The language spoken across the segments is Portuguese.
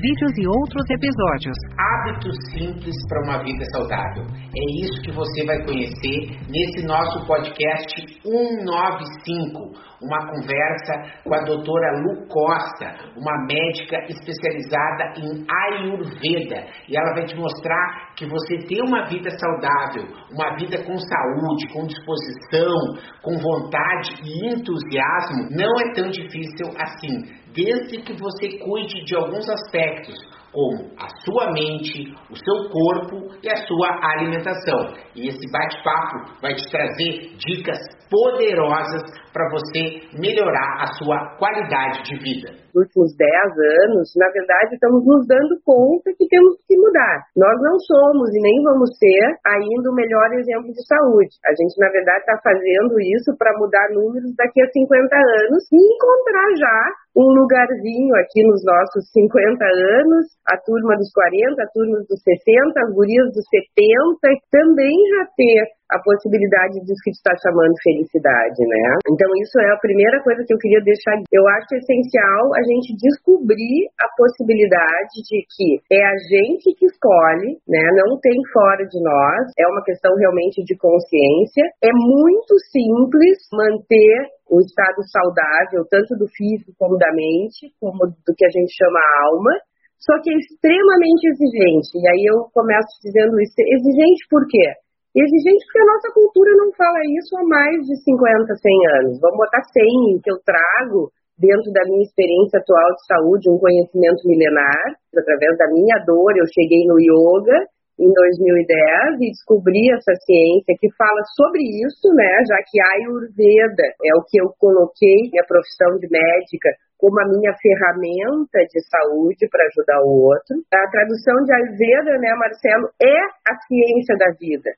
vídeos e outros episódios. Hábitos simples para uma vida saudável. É isso que você vai conhecer nesse nosso podcast 195. Uma conversa com a doutora Lu Costa, uma médica especializada em Ayurveda. E ela vai te mostrar que você ter uma vida saudável, uma vida com saúde, com disposição, com vontade e entusiasmo, não é tão difícil assim, desde que você cuide de alguns aspectos, como a sua mente, o seu corpo e a sua alimentação. E esse bate-papo vai te trazer dicas poderosas para você melhorar a sua qualidade de vida. Nos últimos 10 anos, na verdade, estamos nos dando conta que temos que mudar. Nós não somos e nem vamos ser ainda o melhor exemplo de saúde. A gente, na verdade, está fazendo isso para mudar números daqui a 50 anos e encontrar já um lugarzinho aqui nos nossos 50 anos, a turma dos 40, a turma dos 60, as gurias dos 70, também já ter a possibilidade disso que tu está chamando felicidade, né? Então isso é a primeira coisa que eu queria deixar. Eu acho essencial a gente descobrir a possibilidade de que é a gente que escolhe, né? Não tem fora de nós. É uma questão realmente de consciência. É muito simples manter o estado saudável, tanto do físico como da mente, como do que a gente chama alma. Só que é extremamente exigente. E aí eu começo dizendo isso. Exigente por quê? Exigente porque a nossa cultura não fala isso há mais de 50, 100 anos. Vamos botar 100, que eu trago dentro da minha experiência atual de saúde, um conhecimento milenar. Através da minha dor, eu cheguei no yoga em 2010 e descobri essa ciência que fala sobre isso, né? Já que a Ayurveda é o que eu coloquei minha profissão de médica como a minha ferramenta de saúde para ajudar o outro. A tradução de Ayurveda, né, Marcelo, é a ciência da vida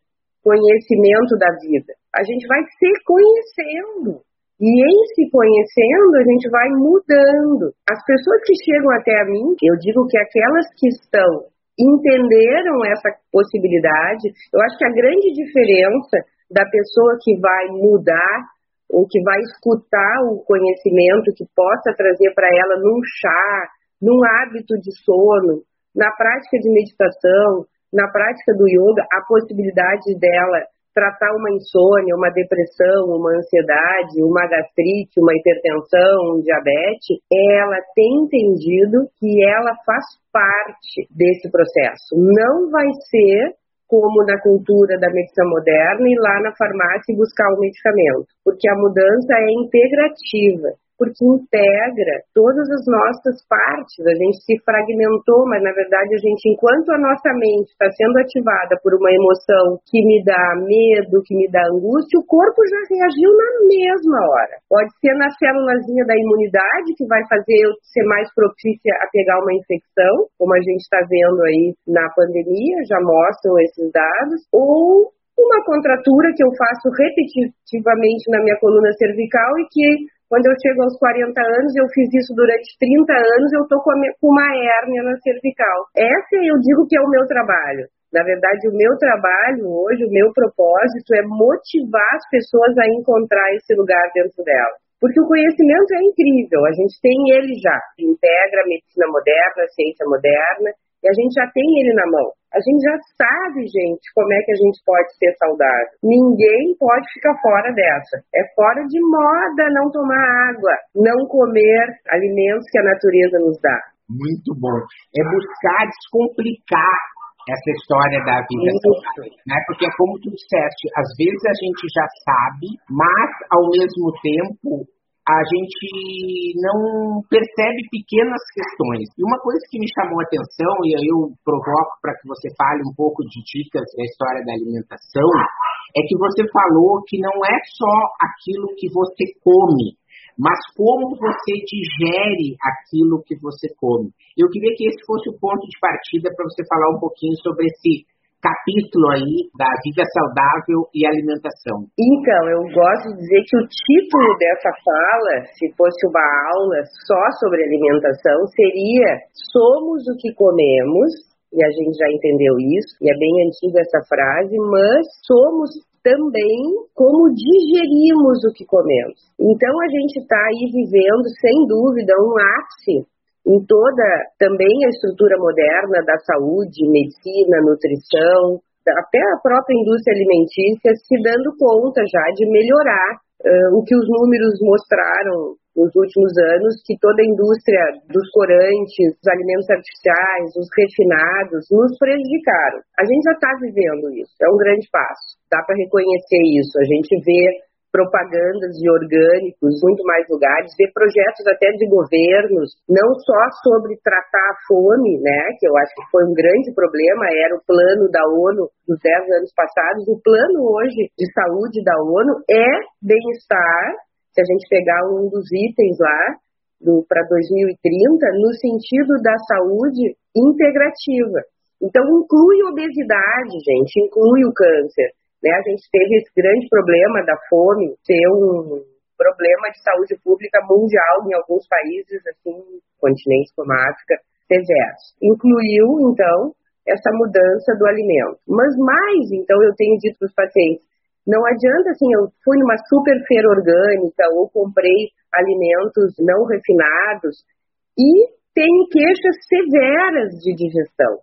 conhecimento da vida. A gente vai se conhecendo. E em se conhecendo, a gente vai mudando. As pessoas que chegam até a mim, eu digo que aquelas que estão entenderam essa possibilidade. Eu acho que a grande diferença da pessoa que vai mudar ou que vai escutar o conhecimento que possa trazer para ela num chá, num hábito de sono, na prática de meditação, na prática do yoga, a possibilidade dela tratar uma insônia, uma depressão, uma ansiedade, uma gastrite, uma hipertensão, um diabetes, ela tem entendido que ela faz parte desse processo. Não vai ser como na cultura da medicina moderna ir lá na farmácia e buscar o medicamento, porque a mudança é integrativa porque integra todas as nossas partes. A gente se fragmentou, mas na verdade a gente, enquanto a nossa mente está sendo ativada por uma emoção que me dá medo, que me dá angústia, o corpo já reagiu na mesma hora. Pode ser na célulazinha da imunidade, que vai fazer eu ser mais propícia a pegar uma infecção, como a gente está vendo aí na pandemia, já mostram esses dados, ou uma contratura que eu faço repetitivamente na minha coluna cervical e que quando eu chego aos 40 anos, eu fiz isso durante 30 anos, eu estou com uma hérnia na cervical. Essa eu digo que é o meu trabalho. Na verdade, o meu trabalho hoje, o meu propósito é motivar as pessoas a encontrar esse lugar dentro delas. Porque o conhecimento é incrível, a gente tem ele já. Integra a medicina moderna, a ciência moderna, e a gente já tem ele na mão. A gente já sabe, gente, como é que a gente pode ser saudável. Ninguém pode ficar fora dessa. É fora de moda não tomar água, não comer alimentos que a natureza nos dá. Muito bom. É buscar descomplicar essa história da vida saudável, né? Porque é como tu disseste, às vezes a gente já sabe, mas ao mesmo tempo a gente não percebe pequenas questões. E uma coisa que me chamou a atenção, e aí eu provoco para que você fale um pouco de dicas da história da alimentação, é que você falou que não é só aquilo que você come, mas como você digere aquilo que você come. Eu queria que esse fosse o ponto de partida para você falar um pouquinho sobre esse capítulo aí da vida saudável e alimentação. Então, eu gosto de dizer que o título dessa fala, se fosse uma aula só sobre alimentação, seria Somos o que comemos, e a gente já entendeu isso, e é bem antiga essa frase, mas somos também como digerimos o que comemos. Então a gente está aí vivendo, sem dúvida, um ápice em toda também a estrutura moderna da saúde, medicina, nutrição, até a própria indústria alimentícia se dando conta já de melhorar uh, o que os números mostraram nos últimos anos, que toda a indústria dos corantes, dos alimentos artificiais, os refinados, nos prejudicaram. A gente já está vivendo isso, é um grande passo, dá para reconhecer isso. A gente vê propagandas de orgânicos, muito mais lugares, ver projetos até de governos, não só sobre tratar a fome, né, que eu acho que foi um grande problema, era o plano da ONU dos 10 anos passados, o plano hoje de saúde da ONU é bem-estar, se a gente pegar um dos itens lá, para 2030, no sentido da saúde integrativa. Então, inclui obesidade, gente, inclui o câncer, né? A gente teve esse grande problema da fome ser um problema de saúde pública mundial em alguns países, assim, continentes como a África, severos. Incluiu, então, essa mudança do alimento. Mas mais, então, eu tenho dito para os pacientes, não adianta assim, eu fui numa super feira orgânica ou comprei alimentos não refinados e tem queixas severas de digestão.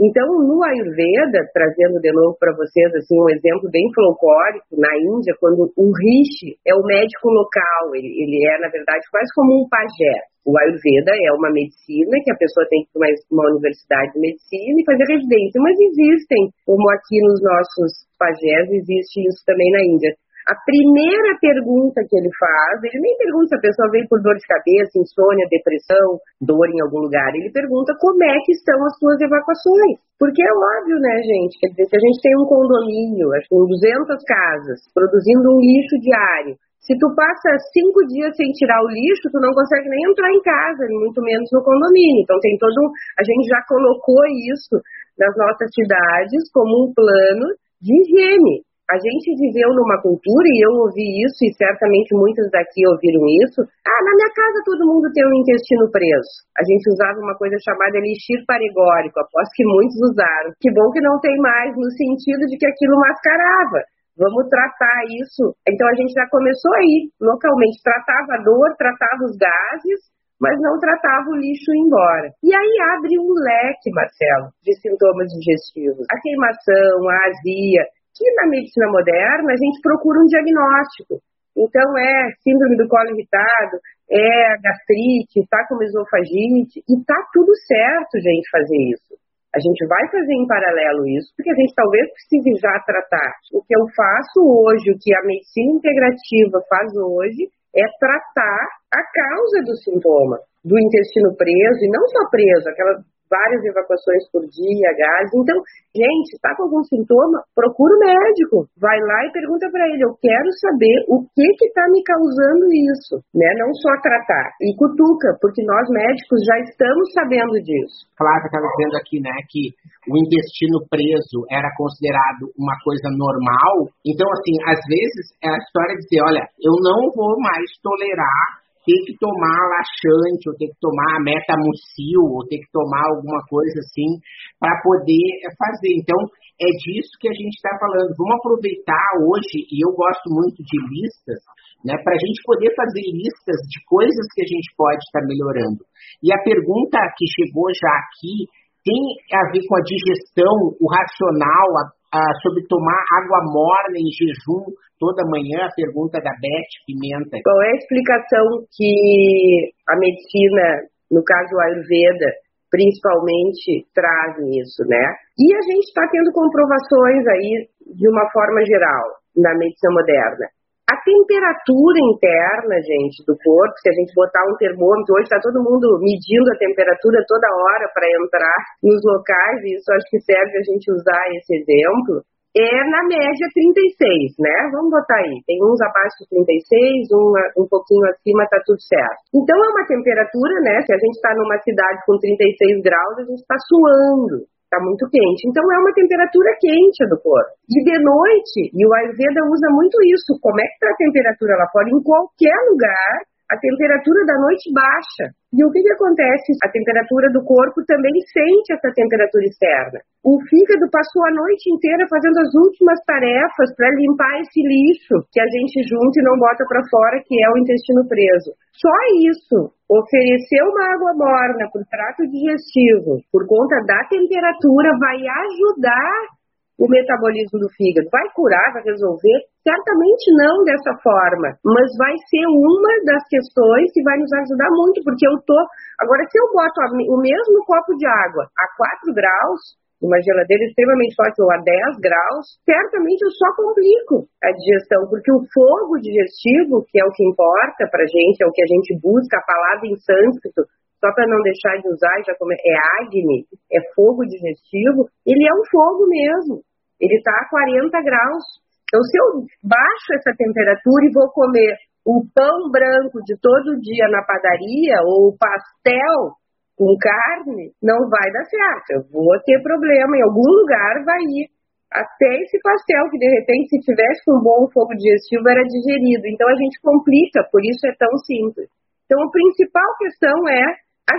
Então, no Ayurveda, trazendo de novo para vocês assim um exemplo bem folclórico, na Índia, quando o rishi é o médico local, ele, ele é, na verdade, quase como um pajé. O Ayurveda é uma medicina que a pessoa tem que ir para uma universidade de medicina e fazer residência, mas existem, como aqui nos nossos pajés, existe isso também na Índia a primeira pergunta que ele faz, ele nem pergunta se a pessoa veio por dor de cabeça, insônia, depressão, dor em algum lugar. Ele pergunta como é que estão as suas evacuações. Porque é óbvio, né, gente? Quer dizer, se a gente tem um condomínio, acho que com 200 casas, produzindo um lixo diário, se tu passa cinco dias sem tirar o lixo, tu não consegue nem entrar em casa, muito menos no condomínio. Então tem todo um... A gente já colocou isso nas nossas cidades como um plano de higiene. A gente viveu numa cultura, e eu ouvi isso, e certamente muitos daqui ouviram isso. Ah, na minha casa todo mundo tem um intestino preso. A gente usava uma coisa chamada elixir paregórico, aposto que muitos usaram. Que bom que não tem mais, no sentido de que aquilo mascarava. Vamos tratar isso. Então a gente já começou aí, localmente. Tratava a dor, tratava os gases, mas não tratava o lixo embora. E aí abre um leque, Marcelo, de sintomas digestivos. A queimação, a azia, que na medicina moderna a gente procura um diagnóstico. Então é síndrome do colo irritado, é gastrite, está com esofagite, e está tudo certo, gente, fazer isso. A gente vai fazer em paralelo isso, porque a gente talvez precise já tratar. O que eu faço hoje, o que a medicina integrativa faz hoje, é tratar a causa do sintoma, do intestino preso, e não só preso, aquela várias evacuações por dia, gás. Então, gente, está com algum sintoma? Procura o médico. Vai lá e pergunta para ele: eu quero saber o que está me causando isso, né? Não só tratar. E cutuca, porque nós médicos já estamos sabendo disso. Flávia estava dizendo aqui, né, que o intestino preso era considerado uma coisa normal. Então, assim, às vezes é a história de dizer, olha, eu não vou mais tolerar ter que tomar laxante, ou ter que tomar metamucil, ou ter que tomar alguma coisa assim, para poder fazer. Então, é disso que a gente está falando. Vamos aproveitar hoje, e eu gosto muito de listas, né, para a gente poder fazer listas de coisas que a gente pode estar tá melhorando. E a pergunta que chegou já aqui tem a ver com a digestão, o racional, a, a, sobre tomar água morna em jejum toda manhã, a pergunta da Beth Pimenta. Qual é a explicação que a medicina, no caso a Ayurveda, principalmente traz nisso, né? E a gente está tendo comprovações aí de uma forma geral na medicina moderna. A temperatura interna, gente, do corpo, se a gente botar um termômetro, hoje está todo mundo medindo a temperatura toda hora para entrar nos locais, e isso acho que serve a gente usar esse exemplo é na média 36, né? Vamos botar aí. Tem uns abaixo de 36, um, um pouquinho acima, tá tudo certo. Então é uma temperatura, né? Se a gente está numa cidade com 36 graus, a gente está suando. Está muito quente. Então é uma temperatura quente do corpo. E de noite, e o Ayurveda usa muito isso. Como é que está a temperatura lá fora? Em qualquer lugar, a temperatura da noite baixa. E o que, que acontece? A temperatura do corpo também sente essa temperatura externa. O fígado passou a noite inteira fazendo as últimas tarefas para limpar esse lixo que a gente junta e não bota para fora, que é o intestino preso. Só isso, oferecer uma água morna para o trato digestivo, por conta da temperatura, vai ajudar o metabolismo do fígado. Vai curar, vai resolver? Certamente não dessa forma, mas vai ser uma das questões que vai nos ajudar muito, porque eu tô. Agora, se eu boto o mesmo copo de água a 4 graus, uma geladeira extremamente forte ou a 10 graus, certamente eu só complico a digestão, porque o fogo digestivo, que é o que importa para gente, é o que a gente busca, a palavra em sânscrito, só para não deixar de usar, já come... é Agni, é fogo digestivo, ele é um fogo mesmo ele está a 40 graus. Então, se eu baixo essa temperatura e vou comer o pão branco de todo dia na padaria ou o pastel com carne, não vai dar certo. Eu vou ter problema, em algum lugar vai ir. Até esse pastel, que de repente, se tivesse com um bom fogo digestivo, era digerido. Então a gente complica, por isso é tão simples. Então a principal questão é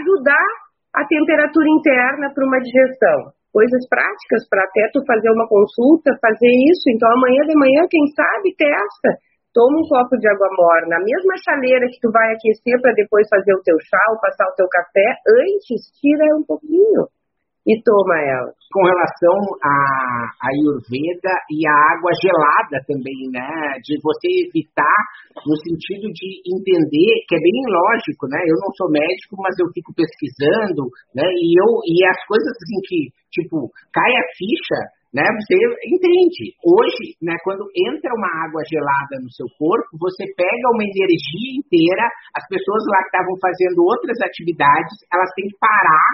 ajudar a temperatura interna para uma digestão coisas práticas para até tu fazer uma consulta, fazer isso. Então amanhã de manhã, quem sabe, testa. Toma um copo de água morna, a mesma chaleira que tu vai aquecer para depois fazer o teu chá ou passar o teu café, antes tira um pouquinho e toma ela. Com relação à Ayurveda e à água gelada também, né? De você evitar no sentido de entender, que é bem lógico, né? Eu não sou médico, mas eu fico pesquisando, né? E eu e as coisas assim que, tipo, cai a ficha, né? Você entende. Hoje, né, quando entra uma água gelada no seu corpo, você pega uma energia inteira, as pessoas lá que estavam fazendo outras atividades, elas têm que parar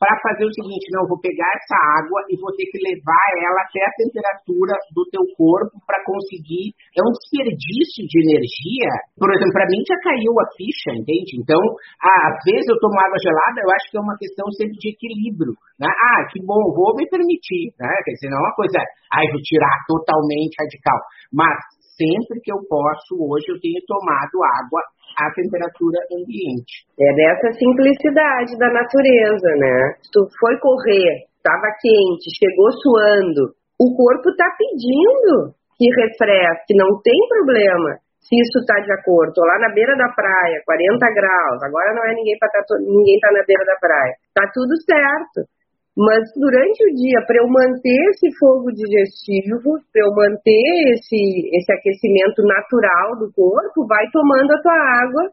para fazer o seguinte, não, vou pegar essa água e vou ter que levar ela até a temperatura do teu corpo para conseguir. É um desperdício de energia. Por exemplo, para mim já caiu a ficha, entende? Então, às vezes eu tomo água gelada, eu acho que é uma questão sempre de equilíbrio. Né? Ah, que bom, vou me permitir, né? Quer dizer, não é uma coisa, ai, vou tirar totalmente radical. Mas sempre que eu posso, hoje eu tenho tomado água à temperatura ambiente. É dessa simplicidade da natureza, né? Tu foi correr, estava quente, chegou suando, o corpo está pedindo que refresque, não tem problema se isso está de acordo. Lá na beira da praia, 40 graus, agora não é ninguém para tá, ninguém tá na beira da praia. Tá tudo certo. Mas durante o dia, para eu manter esse fogo digestivo, para eu manter esse, esse aquecimento natural do corpo, vai tomando a tua água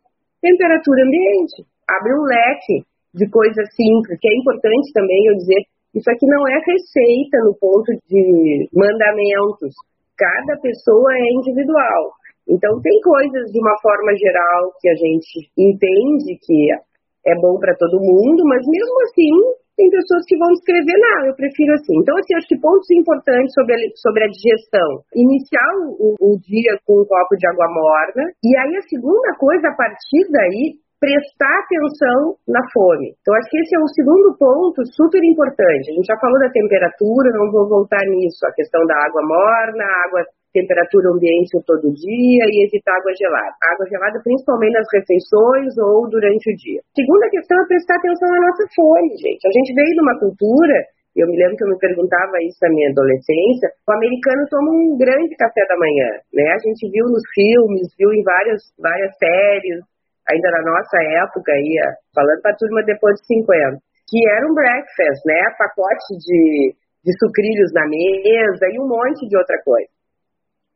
temperatura ambiente. Abre um leque de coisas simples, que é importante também eu dizer, isso aqui não é receita no ponto de mandamentos. Cada pessoa é individual. Então tem coisas de uma forma geral que a gente entende que é bom para todo mundo, mas mesmo assim tem pessoas que vão escrever, não, eu prefiro assim. Então, assim, acho que pontos importantes sobre a, sobre a digestão. Iniciar o, o dia com um copo de água morna. E aí, a segunda coisa, a partir daí, prestar atenção na fome. Então, acho que esse é o segundo ponto super importante. A gente já falou da temperatura, não vou voltar nisso. A questão da água morna, água temperatura ambiente todo dia e evitar água gelada. Água gelada principalmente nas refeições ou durante o dia. Segunda questão é prestar atenção na nossa fome, gente. A gente veio de uma cultura eu me lembro que eu me perguntava isso na minha adolescência. O americano toma um grande café da manhã, né? A gente viu nos filmes, viu em várias, várias séries, ainda na nossa época, aí, falando para a turma depois de 50, que era um breakfast, né? Pacote de, de sucrilhos na mesa e um monte de outra coisa.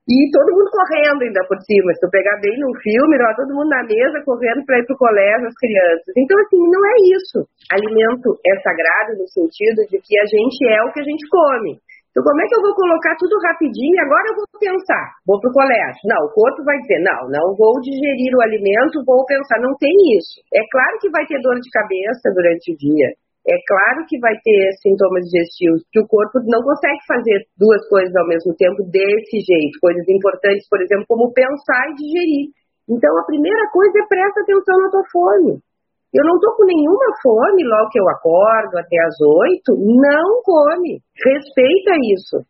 E todo mundo correndo ainda por cima. Se tu pegar bem no filme, ó, todo mundo na mesa correndo para ir pro colégio, as crianças. Então, assim, não é isso. Alimento é sagrado no sentido de que a gente é o que a gente come. Então, como é que eu vou colocar tudo rapidinho e agora eu vou pensar? Vou pro colégio. Não, o corpo vai dizer, não, não vou digerir o alimento, vou pensar. Não tem isso. É claro que vai ter dor de cabeça durante o dia. É claro que vai ter sintomas digestivos, que o corpo não consegue fazer duas coisas ao mesmo tempo desse jeito, coisas importantes, por exemplo, como pensar e digerir. Então, a primeira coisa é presta atenção na tua fome. Eu não estou com nenhuma fome logo que eu acordo até as oito, não come. Respeita isso.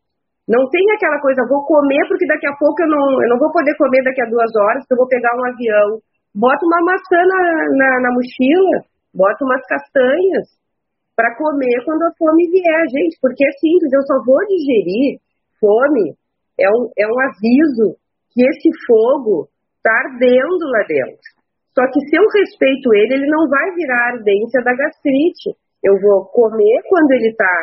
Não tem aquela coisa, vou comer porque daqui a pouco eu não, eu não vou poder comer daqui a duas horas, porque eu vou pegar um avião. Bota uma maçã na, na, na mochila, bota umas castanhas, para comer quando a fome vier, gente, porque é simples, eu só vou digerir fome, é um, é um aviso que esse fogo está ardendo lá dentro. Só que se eu respeito ele, ele não vai virar ardência da gastrite. Eu vou comer quando ele está.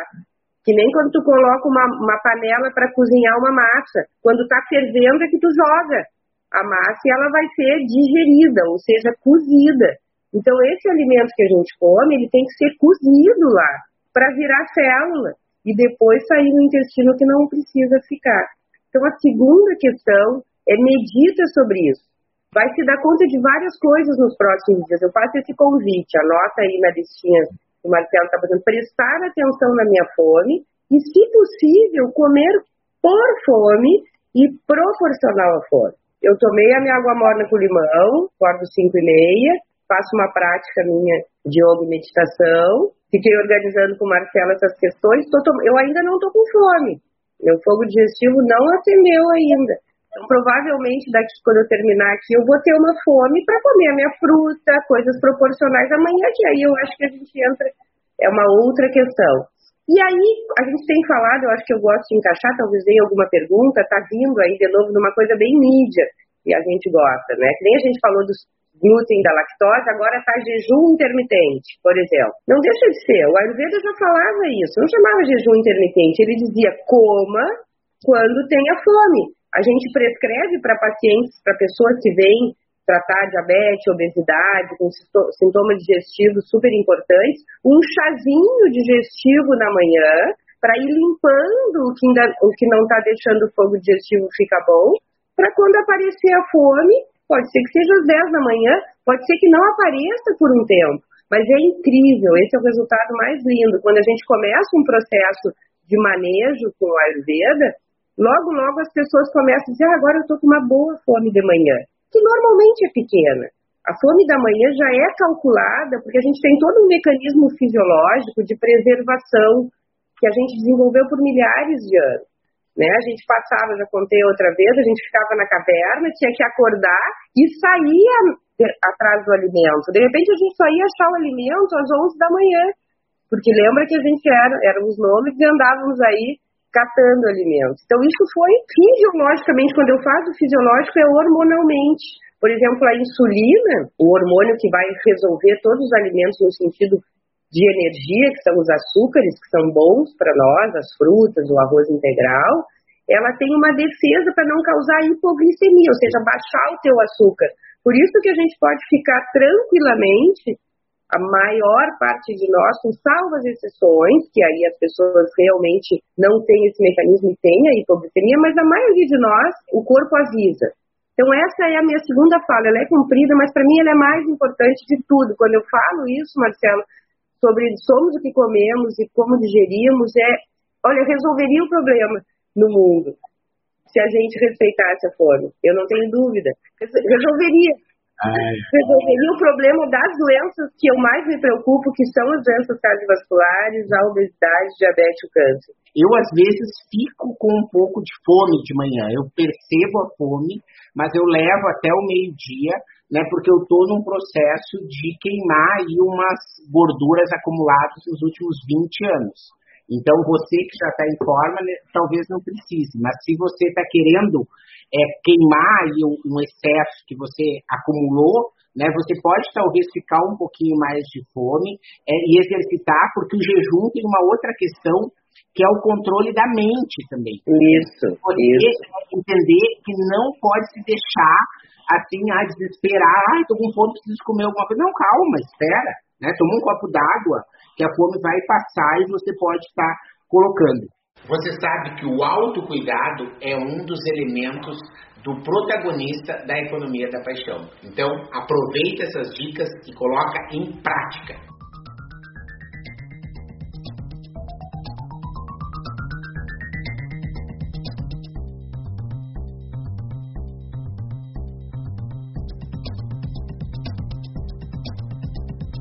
Que nem quando tu coloca uma, uma panela para cozinhar uma massa. Quando está fervendo é que tu joga a massa e ela vai ser digerida, ou seja, cozida. Então, esse alimento que a gente come, ele tem que ser cozido lá, para virar célula, e depois sair no intestino que não precisa ficar. Então, a segunda questão é medita sobre isso. Vai se dar conta de várias coisas nos próximos dias. Eu faço esse convite, anota aí na listinha que o Marcelo está fazendo, prestar atenção na minha fome e, se possível, comer por fome e proporcional à fome. Eu tomei a minha água morna com limão, acordo 5 e meia, faço uma prática minha de yoga e meditação. Fiquei organizando com o Marcelo essas questões. Eu ainda não estou com fome. Meu fogo digestivo não acendeu ainda. Então, provavelmente, daqui quando eu terminar aqui, eu vou ter uma fome para comer a minha fruta, coisas proporcionais amanhã, que aí eu acho que a gente entra. É uma outra questão. E aí, a gente tem falado, eu acho que eu gosto de encaixar, talvez venha alguma pergunta, tá vindo aí de novo numa coisa bem mídia, que a gente gosta, né? Que nem a gente falou dos glúten da lactose, agora está jejum intermitente, por exemplo. Não deixa de ser. O Ayurveda já falava isso. Não chamava jejum intermitente. Ele dizia coma quando tenha fome. A gente prescreve para pacientes, para pessoas que vêm tratar diabetes, obesidade, com sintomas digestivos super importantes, um chazinho digestivo na manhã para ir limpando o que, ainda, o que não está deixando o fogo digestivo ficar bom, para quando aparecer a fome, Pode ser que seja às 10 da manhã, pode ser que não apareça por um tempo, mas é incrível, esse é o resultado mais lindo. Quando a gente começa um processo de manejo com o Ayurveda, logo, logo as pessoas começam a dizer, ah, agora eu estou com uma boa fome de manhã, que normalmente é pequena. A fome da manhã já é calculada, porque a gente tem todo um mecanismo fisiológico de preservação que a gente desenvolveu por milhares de anos. Né? A gente passava, já contei outra vez, a gente ficava na caverna, tinha que acordar e saía atrás do alimento. De repente a gente só ia achar o alimento às 11 da manhã, porque lembra que a gente era, éramos nômades e andávamos aí catando alimentos. Então isso foi fisiologicamente, quando eu falo fisiológico, é hormonalmente. Por exemplo, a insulina, o hormônio que vai resolver todos os alimentos no sentido de energia, que são os açúcares, que são bons para nós, as frutas, o arroz integral, ela tem uma defesa para não causar hipoglicemia, ou seja, baixar o teu açúcar. Por isso que a gente pode ficar tranquilamente, a maior parte de nós, com salvas exceções, que aí as pessoas realmente não têm esse mecanismo e têm a hipoglicemia, mas a maioria de nós, o corpo avisa. Então essa é a minha segunda fala, ela é cumprida, mas para mim ela é mais importante de tudo. Quando eu falo isso, Marcelo, sobre somos o que comemos e como digerimos, é, olha, resolveria o problema no mundo se a gente respeitasse a fome. Eu não tenho dúvida. Resolveria. Ai. Resolveria o problema das doenças que eu mais me preocupo, que são as doenças cardiovasculares, a obesidade, diabetes e o câncer. Eu, às vezes, fico com um pouco de fome de manhã. Eu percebo a fome, mas eu levo até o meio-dia né, porque eu estou num processo de queimar aí umas gorduras acumuladas nos últimos 20 anos. Então, você que já está em forma, né, talvez não precise, mas se você está querendo é, queimar aí um, excesso que você acumulou, né, você pode talvez ficar um pouquinho mais de fome é, e exercitar, porque o jejum tem uma outra questão que é o controle da mente também. Isso. Você isso. entender que não pode se deixar assim, ah, desesperar, ah, tô com fome, preciso comer alguma coisa. Não, calma, espera, né? Toma um copo d'água, que a fome vai passar e você pode estar colocando. Você sabe que o autocuidado é um dos elementos do protagonista da economia da paixão. Então, aproveita essas dicas e coloca em prática.